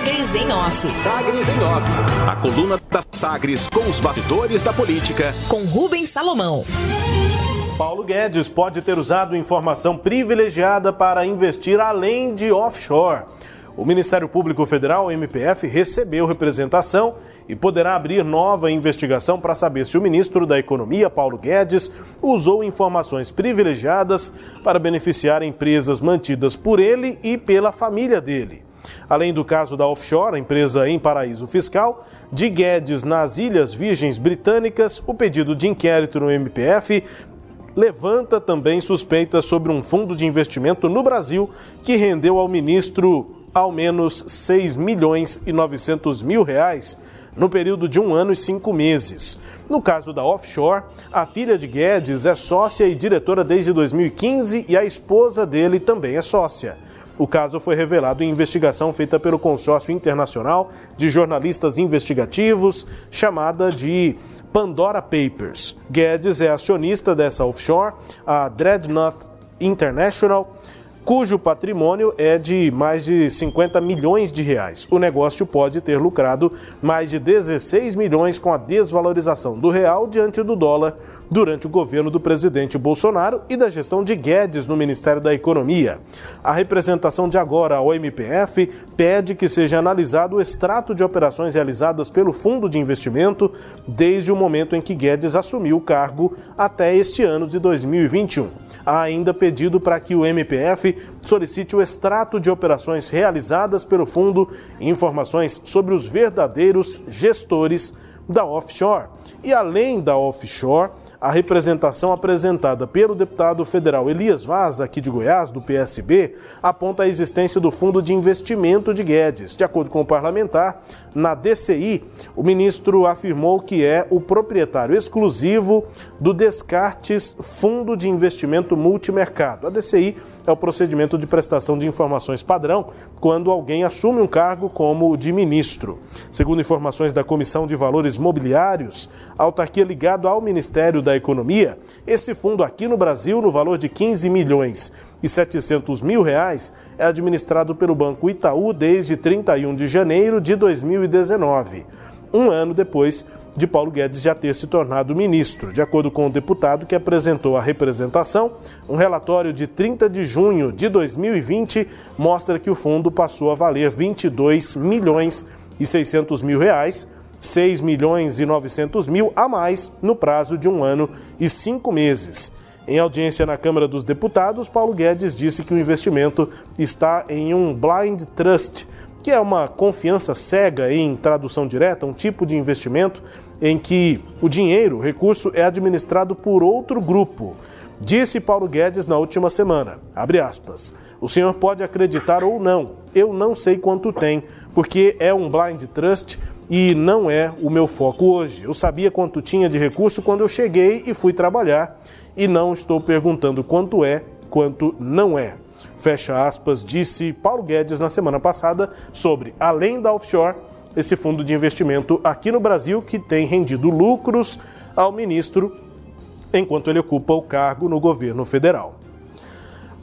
Sagres em Off. Sagres em Off. A coluna da Sagres com os bastidores da política. Com Rubens Salomão. Paulo Guedes pode ter usado informação privilegiada para investir além de offshore. O Ministério Público Federal, MPF, recebeu representação e poderá abrir nova investigação para saber se o ministro da Economia, Paulo Guedes, usou informações privilegiadas para beneficiar empresas mantidas por ele e pela família dele. Além do caso da offshore, empresa em paraíso fiscal, de Guedes nas Ilhas Virgens Britânicas, o pedido de inquérito no MPF levanta também suspeitas sobre um fundo de investimento no Brasil que rendeu ao ministro ao menos 6 milhões e 900 mil reais no período de um ano e cinco meses. No caso da offshore, a filha de Guedes é sócia e diretora desde 2015 e a esposa dele também é sócia. O caso foi revelado em investigação feita pelo Consórcio Internacional de Jornalistas Investigativos, chamada de Pandora Papers. Guedes é acionista dessa offshore, a Dreadnought International cujo patrimônio é de mais de 50 milhões de reais. O negócio pode ter lucrado mais de 16 milhões com a desvalorização do real diante do dólar durante o governo do presidente Bolsonaro e da gestão de Guedes no Ministério da Economia. A representação de agora ao MPF pede que seja analisado o extrato de operações realizadas pelo fundo de investimento desde o momento em que Guedes assumiu o cargo até este ano de 2021. Há ainda pedido para que o MPF solicite o extrato de operações realizadas pelo fundo e informações sobre os verdadeiros gestores da offshore. E além da offshore, a representação apresentada pelo deputado federal Elias Vaz, aqui de Goiás, do PSB, aponta a existência do Fundo de Investimento de Guedes. De acordo com o parlamentar, na DCI, o ministro afirmou que é o proprietário exclusivo do Descartes Fundo de Investimento Multimercado. A DCI é o procedimento de prestação de informações padrão quando alguém assume um cargo como de ministro. Segundo informações da Comissão de Valores Mobiliários, autarquia ligado ao Ministério da Economia, esse fundo aqui no Brasil, no valor de 15 milhões e 700 mil reais, é administrado pelo Banco Itaú desde 31 de janeiro de 2019, um ano depois de Paulo Guedes já ter se tornado ministro. De acordo com o deputado que apresentou a representação, um relatório de 30 de junho de 2020 mostra que o fundo passou a valer 22 milhões e 600 mil reais 6 milhões e 900 mil a mais no prazo de um ano e cinco meses. Em audiência na Câmara dos Deputados, Paulo Guedes disse que o investimento está em um blind trust, que é uma confiança cega em tradução direta, um tipo de investimento em que o dinheiro, o recurso, é administrado por outro grupo. Disse Paulo Guedes na última semana, aspas, o senhor pode acreditar ou não, eu não sei quanto tem, porque é um blind trust e não é o meu foco hoje. Eu sabia quanto tinha de recurso quando eu cheguei e fui trabalhar e não estou perguntando quanto é, quanto não é. Fecha aspas, disse Paulo Guedes na semana passada sobre, além da offshore, esse fundo de investimento aqui no Brasil que tem rendido lucros ao ministro enquanto ele ocupa o cargo no governo federal.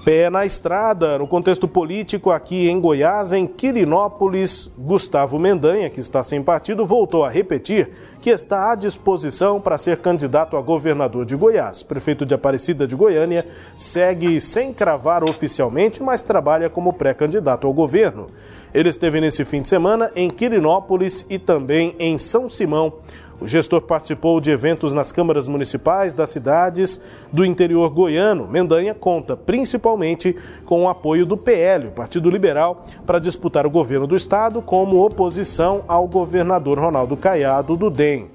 Pé na estrada, no contexto político aqui em Goiás, em Quirinópolis, Gustavo Mendanha, que está sem partido, voltou a repetir que está à disposição para ser candidato a governador de Goiás. Prefeito de Aparecida de Goiânia segue sem cravar oficialmente, mas trabalha como pré-candidato ao governo. Ele esteve nesse fim de semana em Quirinópolis e também em São Simão. O gestor participou de eventos nas câmaras municipais das cidades do interior goiano. Mendanha conta principalmente com o apoio do PL, o Partido Liberal, para disputar o governo do estado como oposição ao governador Ronaldo Caiado do DEM.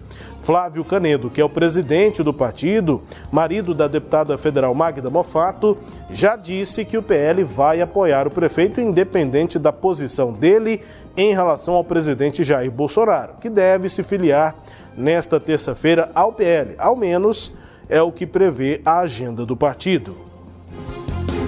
Flávio Canedo, que é o presidente do partido, marido da deputada federal Magda Mofato, já disse que o PL vai apoiar o prefeito independente da posição dele em relação ao presidente Jair Bolsonaro, que deve se filiar nesta terça-feira ao PL, ao menos é o que prevê a agenda do partido.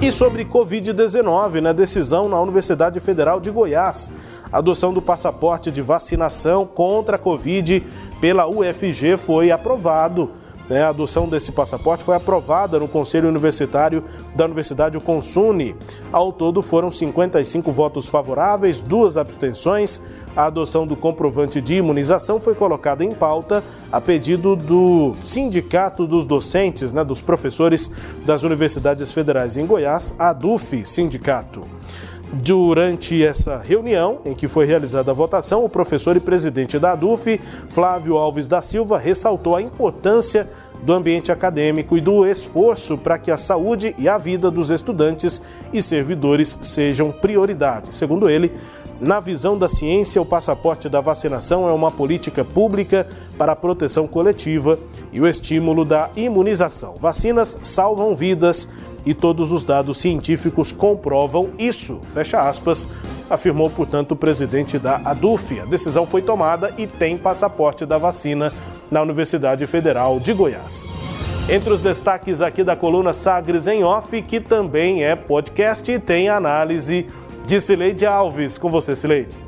E sobre Covid-19, na decisão na Universidade Federal de Goiás, adoção do passaporte de vacinação contra a Covid pela UFG foi aprovado né, a adoção desse passaporte foi aprovada no Conselho Universitário da Universidade Consune. Ao todo foram 55 votos favoráveis, duas abstenções. A adoção do comprovante de imunização foi colocada em pauta a pedido do Sindicato dos Docentes, né, dos professores das Universidades Federais em Goiás, a ADUF Sindicato. Durante essa reunião, em que foi realizada a votação, o professor e presidente da ADUF, Flávio Alves da Silva, ressaltou a importância do ambiente acadêmico e do esforço para que a saúde e a vida dos estudantes e servidores sejam prioridade. Segundo ele, na visão da ciência, o passaporte da vacinação é uma política pública para a proteção coletiva e o estímulo da imunização. Vacinas salvam vidas e todos os dados científicos comprovam isso. Fecha aspas, afirmou, portanto, o presidente da ADUF. A decisão foi tomada e tem passaporte da vacina na Universidade Federal de Goiás. Entre os destaques aqui da coluna Sagres em Off, que também é podcast, tem análise de Cileide Alves. Com você, Cileide.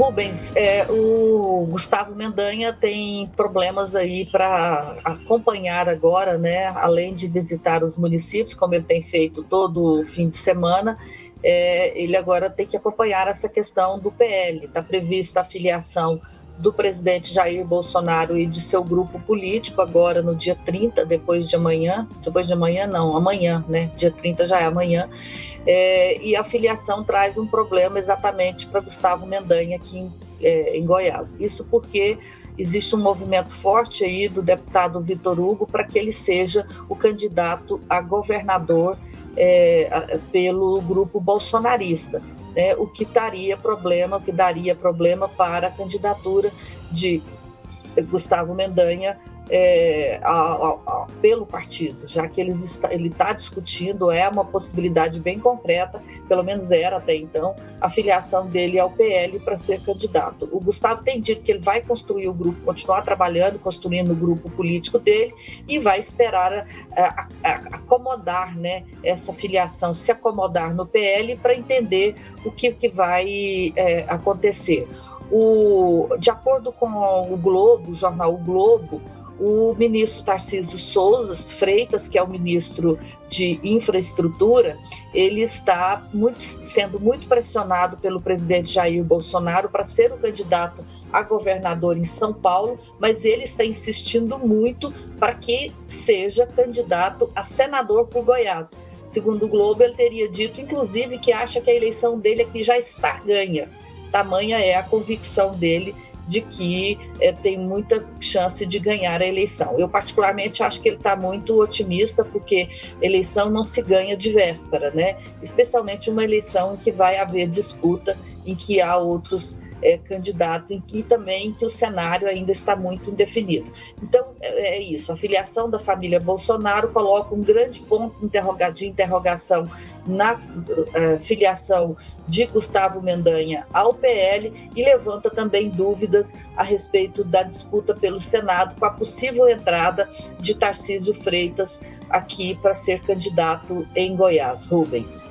Rubens, é, o Gustavo Mendanha tem problemas aí para acompanhar agora, né? Além de visitar os municípios, como ele tem feito todo fim de semana, é, ele agora tem que acompanhar essa questão do PL. Está prevista a filiação do presidente Jair Bolsonaro e de seu grupo político agora no dia 30, depois de amanhã, depois de amanhã não, amanhã, né? Dia 30 já é amanhã. É, e a filiação traz um problema exatamente para Gustavo Mendanha aqui em, é, em Goiás. Isso porque existe um movimento forte aí do deputado Vitor Hugo para que ele seja o candidato a governador é, pelo grupo bolsonarista né, o que daria problema, o que daria problema para a candidatura de Gustavo Mendanha é, a, a, pelo partido, já que eles está, ele está discutindo, é uma possibilidade bem concreta, pelo menos era até então, a filiação dele ao PL para ser candidato. O Gustavo tem dito que ele vai construir o grupo, continuar trabalhando, construindo o grupo político dele e vai esperar a, acomodar né, essa filiação, se acomodar no PL para entender o que, que vai é, acontecer. O, de acordo com o Globo, o jornal O Globo, o ministro Tarcísio Souza Freitas, que é o ministro de Infraestrutura, ele está muito, sendo muito pressionado pelo presidente Jair Bolsonaro para ser o candidato a governador em São Paulo, mas ele está insistindo muito para que seja candidato a senador por Goiás. Segundo o Globo, ele teria dito, inclusive, que acha que a eleição dele aqui já está ganha. Tamanha é a convicção dele de que é, tem muita chance de ganhar a eleição. Eu, particularmente, acho que ele está muito otimista, porque eleição não se ganha de véspera, né? Especialmente uma eleição em que vai haver disputa, em que há outros é, candidatos, em que também que o cenário ainda está muito indefinido. Então, é, é isso. A filiação da família Bolsonaro coloca um grande ponto de interrogação na uh, filiação de Gustavo Mendanha ao PL e levanta também dúvidas a respeito da disputa pelo Senado com a possível entrada de Tarcísio Freitas aqui para ser candidato em Goiás. Rubens.